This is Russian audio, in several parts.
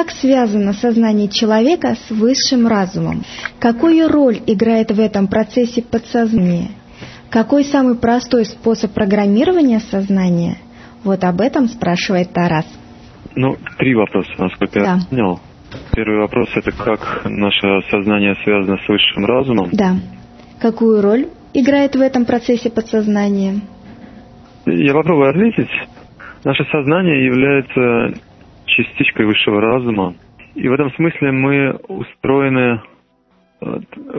Как связано сознание человека с высшим разумом? Какую роль играет в этом процессе подсознание? Какой самый простой способ программирования сознания? Вот об этом спрашивает Тарас. Ну, три вопроса, насколько да. я понял. Первый вопрос – это как наше сознание связано с высшим разумом. Да. Какую роль играет в этом процессе подсознание? Я попробую ответить. Наше сознание является частичкой высшего разума. И в этом смысле мы устроены,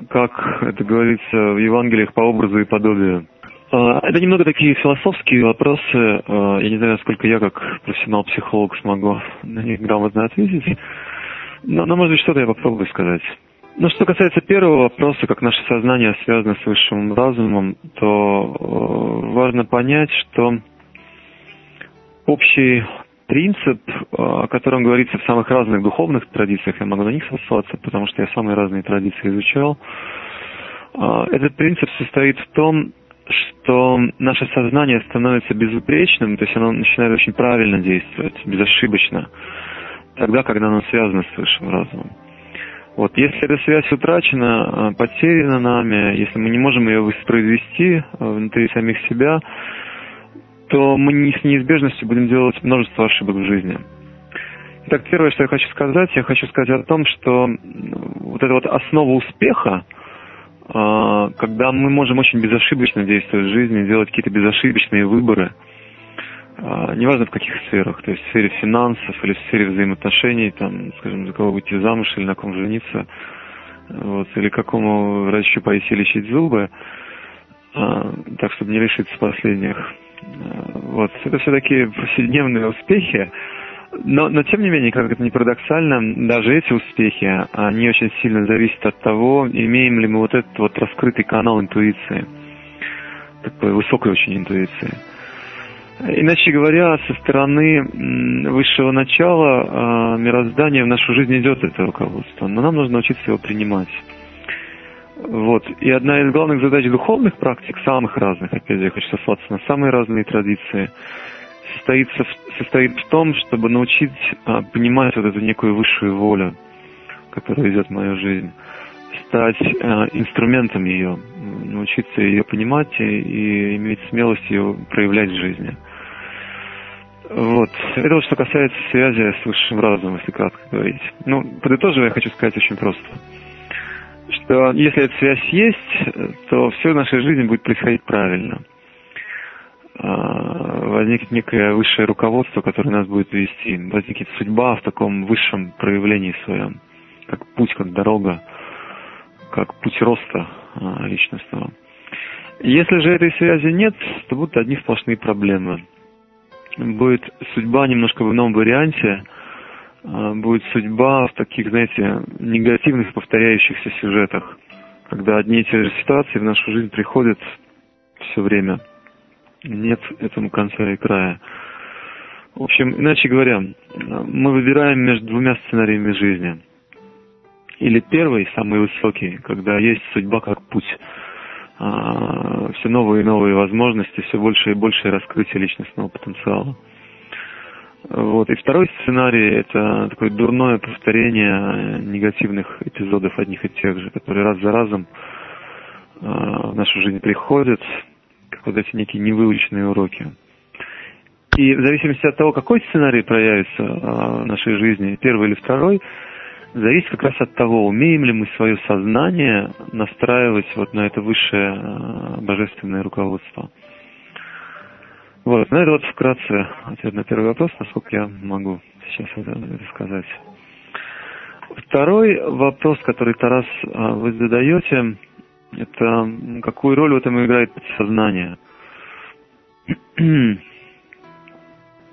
как это говорится в Евангелиях, по образу и подобию. А, это немного такие философские вопросы. А, я не знаю, насколько я, как профессионал-психолог, смогу на них грамотно ответить. Но, но, может быть, что-то я попробую сказать. Ну, что касается первого вопроса, как наше сознание связано с высшим разумом, то э, важно понять, что общий принцип, о котором говорится в самых разных духовных традициях, я могу на них ссылаться, потому что я самые разные традиции изучал, а, этот принцип состоит в том, что наше сознание становится безупречным, то есть оно начинает очень правильно действовать, безошибочно, тогда, когда оно связано с высшим разумом. Вот, если эта связь утрачена, а, потеряна нами, если мы не можем ее воспроизвести внутри самих себя, то мы не с неизбежностью будем делать множество ошибок в жизни. Итак, первое, что я хочу сказать, я хочу сказать о том, что вот эта вот основа успеха, а, когда мы можем очень безошибочно действовать в жизни, делать какие-то безошибочные выборы, а, неважно в каких сферах, то есть в сфере финансов или в сфере взаимоотношений, там, скажем, за кого выйти замуж или на ком жениться, вот, или какому врачу пойти лечить зубы, а, так, чтобы не лишиться последних. Вот. Это все такие повседневные успехи, но, но тем не менее, как это не парадоксально, даже эти успехи, они очень сильно зависят от того, имеем ли мы вот этот вот раскрытый канал интуиции, такой высокой очень интуиции. Иначе говоря, со стороны высшего начала а, мироздания в нашу жизнь идет это руководство, но нам нужно научиться его принимать. Вот. И одна из главных задач духовных практик, самых разных, опять же, я хочу сослаться на самые разные традиции, состоит, состоит в том, чтобы научить а, понимать вот эту некую высшую волю, которая ведет мою жизнь, стать а, инструментом ее, научиться ее понимать и, и иметь смелость ее проявлять в жизни. Вот. Это вот что касается связи с высшим разумом, если кратко говорить. Ну, подытоживая, я хочу сказать очень просто что если эта связь есть, то все в нашей жизни будет происходить правильно. А, возникнет некое высшее руководство, которое нас будет вести. Возникнет судьба в таком высшем проявлении своем, как путь, как дорога, как путь роста а, личностного. Если же этой связи нет, то будут одни сплошные проблемы. Будет судьба немножко в ином варианте – будет судьба в таких, знаете, негативных повторяющихся сюжетах, когда одни и те же ситуации в нашу жизнь приходят все время. Нет этому конца и края. В общем, иначе говоря, мы выбираем между двумя сценариями жизни. Или первый, самый высокий, когда есть судьба как путь. А, все новые и новые возможности, все больше и больше раскрытие личностного потенциала. Вот. И второй сценарий – это такое дурное повторение негативных эпизодов одних и тех же, которые раз за разом э, в нашу жизнь приходят, как вот эти некие невыученные уроки. И в зависимости от того, какой сценарий проявится э, в нашей жизни, первый или второй, зависит как раз от того, умеем ли мы свое сознание настраивать вот на это высшее э, божественное руководство. Вот, ну это вот вкратце ответ на первый вопрос, насколько я могу сейчас это рассказать. Второй вопрос, который, Тарас, а, вы задаете, это какую роль в этом играет подсознание?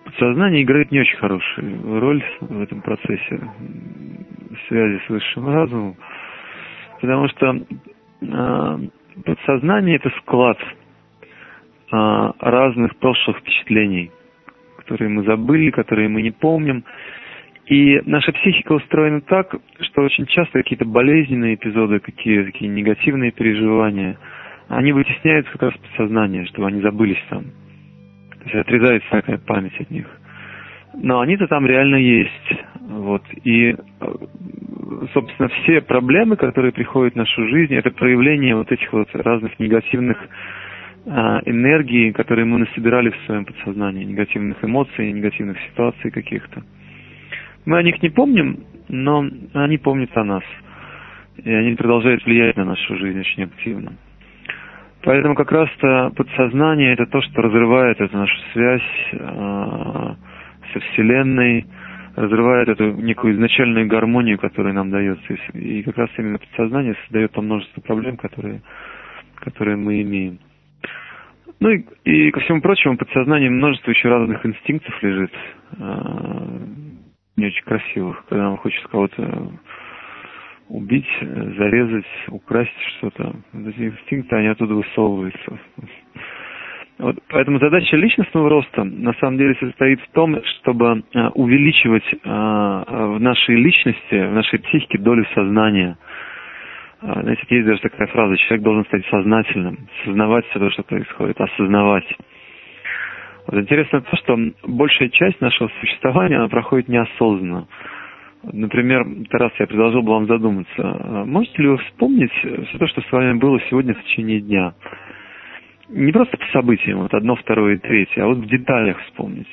Подсознание играет не очень хорошую роль в этом процессе связи с высшим разумом, потому что э, подсознание это склад а, разных прошлых впечатлений, которые мы забыли, которые мы не помним. И наша психика устроена так, что очень часто какие-то болезненные эпизоды, какие такие негативные переживания, они вытесняются как раз подсознание, чтобы они забылись там. То есть отрезается такая память от них. Но они-то там реально есть. Вот. И, собственно, все проблемы, которые приходят в нашу жизнь, это проявление вот этих вот разных негативных а, энергий, которые мы насобирали в своем подсознании, негативных эмоций, негативных ситуаций каких-то. Мы о них не помним, но они помнят о нас. И они продолжают влиять на нашу жизнь очень активно. Поэтому как раз-то подсознание это то, что разрывает эту нашу связь э, со Вселенной, разрывает эту некую изначальную гармонию, которая нам дается. И как раз именно подсознание создает то множество проблем, которые, которые мы имеем. Ну и, и ко всему прочему, в подсознании множество еще разных инстинктов лежит, э, не очень красивых, когда нам хочется кого-то убить, зарезать, украсть что-то. Эти инстинкты, они оттуда высовываются. Вот, поэтому задача личностного роста на самом деле состоит в том, чтобы а, увеличивать в нашей личности, в нашей психике долю сознания. А, знаете, есть даже такая фраза, человек должен стать сознательным, сознавать все то, что происходит, осознавать. Вот интересно то, что большая часть нашего существования, она проходит неосознанно. Например, Тарас, я предложил бы вам задуматься. Можете ли вы вспомнить все то, что с вами было сегодня в течение дня? Не просто по событиям, вот одно, второе и третье, а вот в деталях вспомнить.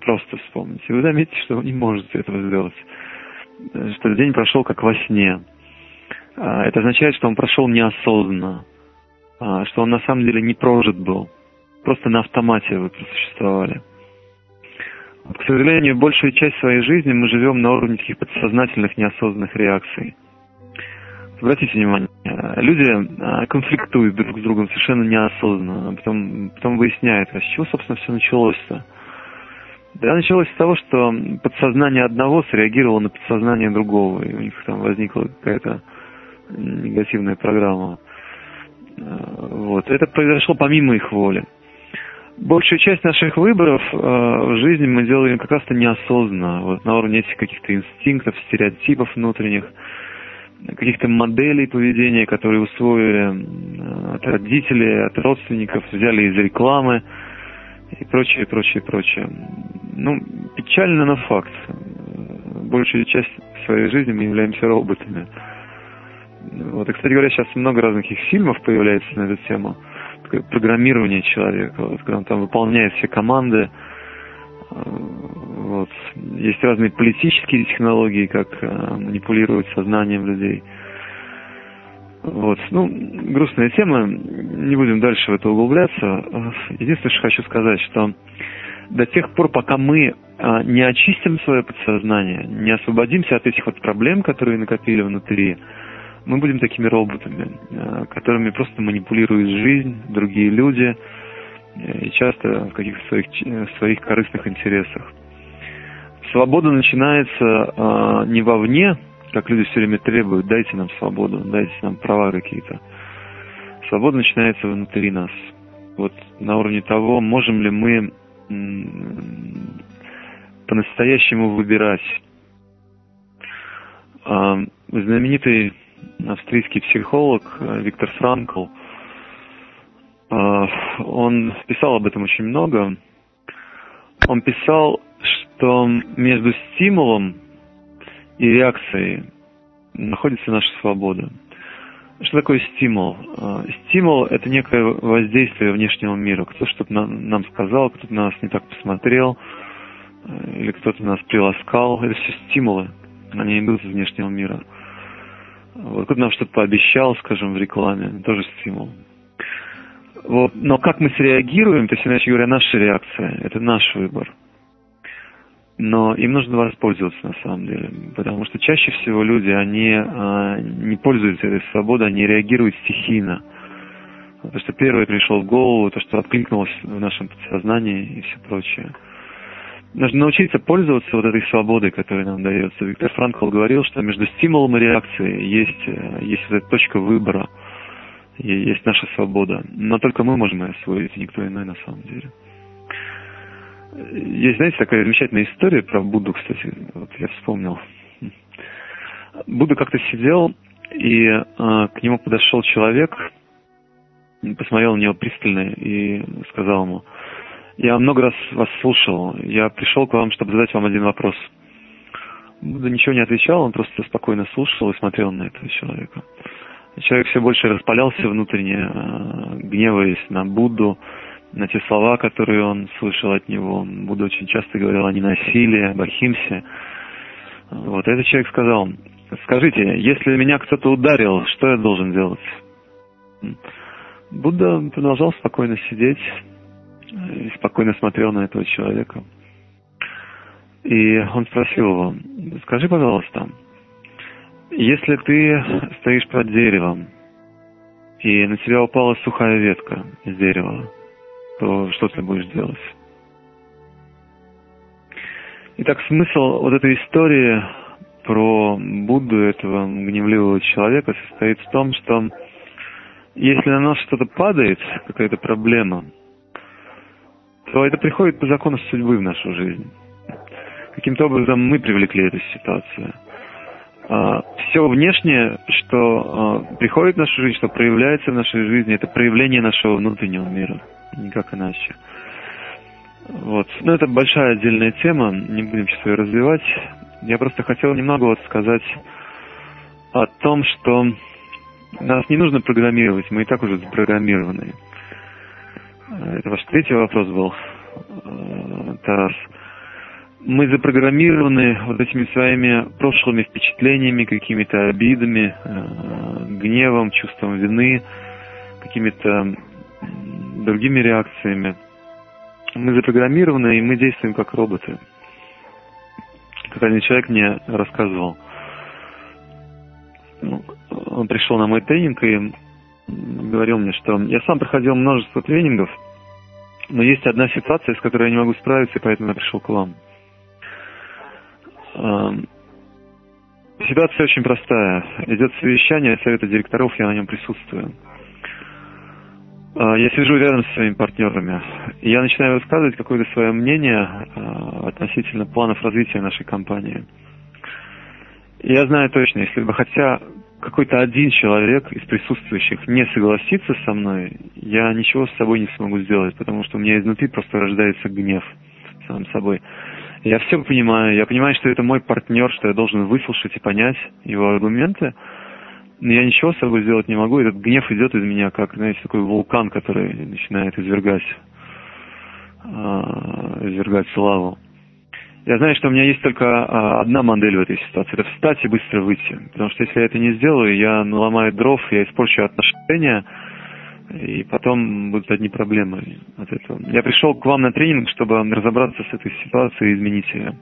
Просто вспомнить. И вы заметите, что вы не можете этого сделать. Что день прошел как во сне. А, это означает, что он прошел неосознанно. А, что он на самом деле не прожит был. Просто на автомате вы просуществовали. К сожалению, большую часть своей жизни мы живем на уровне таких подсознательных, неосознанных реакций. Обратите внимание, люди а, конфликтуют друг с другом совершенно неосознанно, а потом, потом выясняют, а с чего, собственно, все началось-то. Да, началось с того, что подсознание одного среагировало на подсознание другого, и у них там возникла какая-то негативная программа. А, вот. Это произошло помимо их воли большую часть наших выборов э, в жизни мы делаем как раз-то неосознанно, вот, на уровне этих каких-то инстинктов, стереотипов внутренних, каких-то моделей поведения, которые усвоили э, от родителей, от родственников, взяли из рекламы и прочее, прочее, прочее. Ну, печально, но факт. Большую часть своей жизни мы являемся роботами. Вот, и, кстати говоря, сейчас много разных фильмов появляется на эту тему – программирование человека, вот, когда он там выполняет все команды. Вот. Есть разные политические технологии, как э, манипулировать сознанием людей. Вот. Ну, грустная тема, не будем дальше в это углубляться. Единственное, что хочу сказать, что до тех пор, пока мы э, не очистим свое подсознание, не освободимся от этих вот проблем, которые накопили внутри, мы будем такими роботами, э, которыми просто манипулирует жизнь, другие люди, э, и часто в каких-то своих, э, своих корыстных интересах. Свобода начинается не вовне, как люди все время требуют, дайте нам свободу, дайте нам права какие-то. Свобода начинается внутри нас. Вот на уровне того, можем ли мы по-настоящему выбирать. Знаменитый австрийский психолог э, Виктор Франкл. Э, он писал об этом очень много. Он писал, что между стимулом и реакцией находится наша свобода. Что такое стимул? Э, стимул – это некое воздействие внешнего мира. Кто что-то нам сказал, кто-то нас не так посмотрел, или кто-то нас приласкал. Это все стимулы, они идут из внешнего мира – вот кто-то нам что-то пообещал, скажем, в рекламе, тоже стимул. Вот. Но как мы среагируем, то есть, иначе говоря, наша реакция, это наш выбор. Но им нужно воспользоваться на самом деле, потому что чаще всего люди, они а, не пользуются этой свободой, они реагируют стихийно. То, что первое пришло в голову, то, что откликнулось в нашем подсознании и все прочее. Нужно научиться пользоваться вот этой свободой, которая нам дается. Виктор Франкл говорил, что между стимулом и реакцией есть, э, есть вот эта точка выбора, есть наша свобода. Но только мы можем ее освоить, никто иной на самом деле. Есть, знаете, такая замечательная история про Будду, кстати, вот я вспомнил. Будда как-то сидел, и э, к нему подошел человек, посмотрел на него пристально и сказал ему – я много раз вас слушал. Я пришел к вам, чтобы задать вам один вопрос. Будда ничего не отвечал, он просто спокойно слушал и смотрел на этого человека. Человек все больше распалялся внутренне, э, гневаясь на Будду, на те слова, которые он слышал от него. Будда очень часто говорил о ненасилии, об ахимсе. Вот этот человек сказал, скажите, если меня кто-то ударил, что я должен делать? Будда продолжал спокойно сидеть и спокойно смотрел на этого человека. И он спросил его, скажи, пожалуйста, если ты стоишь под деревом, и на тебя упала сухая ветка из дерева, то что ты будешь делать? Итак, смысл вот этой истории про Будду, этого гневливого человека, состоит в том, что если на нас что-то падает, какая-то проблема, то это приходит по закону судьбы в нашу жизнь. Каким-то образом мы привлекли эту ситуацию. А, Все внешнее, что а, приходит в нашу жизнь, что проявляется в нашей жизни, это проявление нашего внутреннего мира. Никак иначе. Вот. Но это большая отдельная тема, не будем сейчас ее развивать. Я просто хотел немного вот сказать о том, что нас не нужно программировать, мы и так уже запрограммированы. Это ваш третий вопрос был, э, Тарас мы запрограммированы вот этими своими прошлыми впечатлениями, какими-то обидами, э, гневом, чувством вины, какими-то другими реакциями. Мы запрограммированы, и мы действуем как роботы. Как один человек мне рассказывал. Ну, он пришел на мой тренинг и говорил мне, что я сам проходил множество тренингов, но есть одна ситуация, с которой я не могу справиться, поэтому я пришел к вам. Эм, ситуация очень простая. Идет совещание совета директоров, я на нем присутствую. Э, я сижу рядом с своими партнерами. И я начинаю высказывать какое-то свое мнение э, относительно планов развития нашей компании. Я знаю точно, если бы хотя какой-то один человек из присутствующих не согласится со мной, я ничего с собой не смогу сделать, потому что у меня изнутри просто рождается гнев сам собой. Я все понимаю, я понимаю, что это мой партнер, что я должен выслушать и понять его аргументы, но я ничего с собой сделать не могу, этот гнев идет из меня, как, знаете, такой вулкан, который начинает извергать, э, извергать славу. Я знаю, что у меня есть только а, одна модель в этой ситуации. Это встать и быстро выйти. Потому что если я это не сделаю, я наломаю дров, я испорчу отношения, и потом будут одни проблемы от этого. Я пришел к вам на тренинг, чтобы разобраться с этой ситуацией и изменить ее.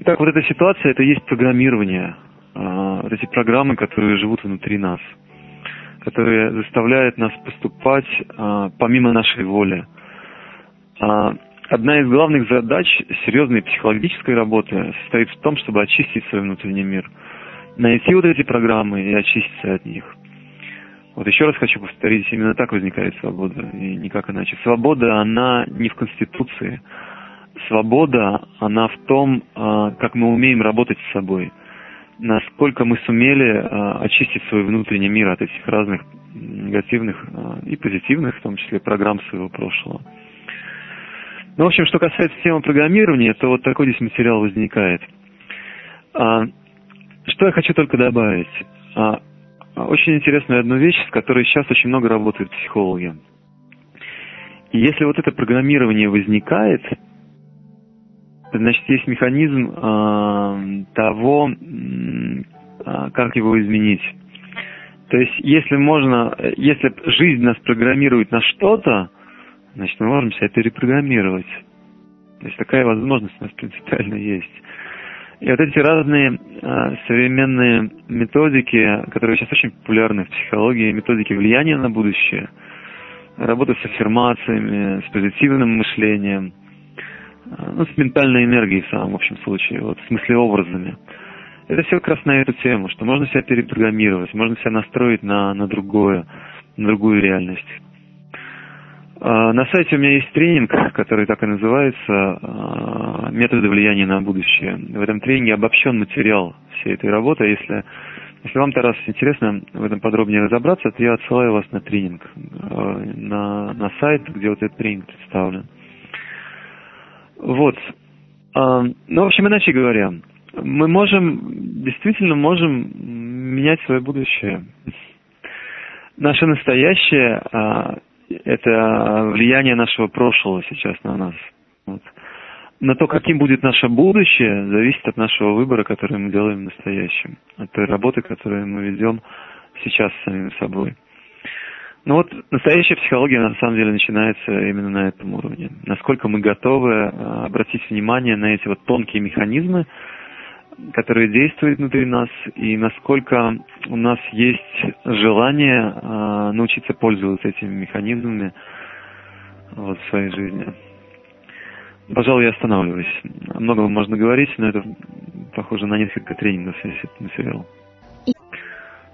Итак, вот эта ситуация, это есть программирование, а, вот эти программы, которые живут внутри нас, которые заставляют нас поступать а, помимо нашей воли. Одна из главных задач серьезной психологической работы состоит в том, чтобы очистить свой внутренний мир, найти вот эти программы и очиститься от них – вот еще раз хочу повторить, именно так возникает свобода, и никак иначе. Свобода, она не в Конституции. Свобода, она в том, а, как мы умеем работать с собой. Насколько мы сумели а, очистить свой внутренний мир от этих разных негативных а, и позитивных, в том числе, программ своего прошлого. Ну, в общем, что касается темы программирования, то вот такой здесь материал возникает. Что я хочу только добавить. Очень интересную одну вещь, с которой сейчас очень много работают психологи. И если вот это программирование возникает, значит, есть механизм э, того, э, как его изменить. То есть, если можно, если жизнь нас программирует на что-то, значит, мы можем себя перепрограммировать. То есть такая возможность у нас принципиально есть. И вот эти разные э, современные методики, которые сейчас очень популярны в психологии, методики влияния на будущее, работа с аффирмациями, с позитивным мышлением, э, ну, с ментальной энергией в самом общем случае, вот, в смысле образами. Это все как раз на эту тему, что можно себя перепрограммировать, можно себя настроить на, на другое, на другую реальность. А, на сайте у меня есть тренинг, который так и называется а, «Методы влияния на будущее». В этом тренинге обобщен материал всей этой работы. Если, если вам, Тарас, интересно в этом подробнее разобраться, то я отсылаю вас на тренинг, а, на, на сайт, где вот этот тренинг представлен. Вот. Ну, в общем, иначе говоря, мы можем, действительно можем менять свое будущее. Наше настоящее это влияние нашего прошлого сейчас на нас. Вот. На то, каким будет наше будущее, зависит от нашего выбора, который мы делаем в настоящем, от той работы, которую мы ведем сейчас с самим собой. Ну вот настоящая психология на самом деле начинается именно на этом уровне. Насколько мы готовы а, обратить внимание на эти вот тонкие механизмы, которые действуют внутри нас, и насколько у нас есть желание э, научиться пользоваться этими механизмами вот, в своей жизни. Пожалуй, я останавливаюсь. Много можно говорить, но это похоже на несколько тренингов, если этот материал.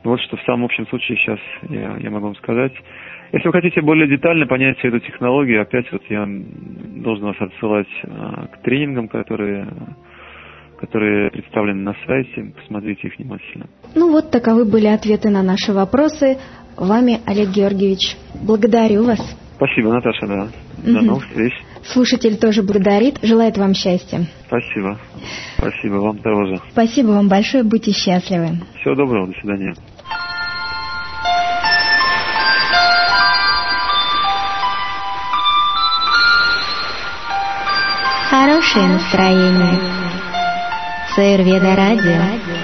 Вот что в самом общем случае сейчас я, я могу вам сказать. Если вы хотите более детально понять всю эту технологию, опять вот я должен вас отсылать а, к тренингам, которые которые представлены на сайте. Посмотрите их внимательно. Ну вот таковы были ответы на наши вопросы. Вами, Олег Георгиевич, благодарю вас. Спасибо, Наташа, да. До новых встреч. Слушатель тоже благодарит, желает вам счастья. Спасибо. Спасибо, вам тоже. Спасибо вам большое, будьте счастливы. Всего доброго, до свидания. Хорошее настроение. Сэр Веда Радио.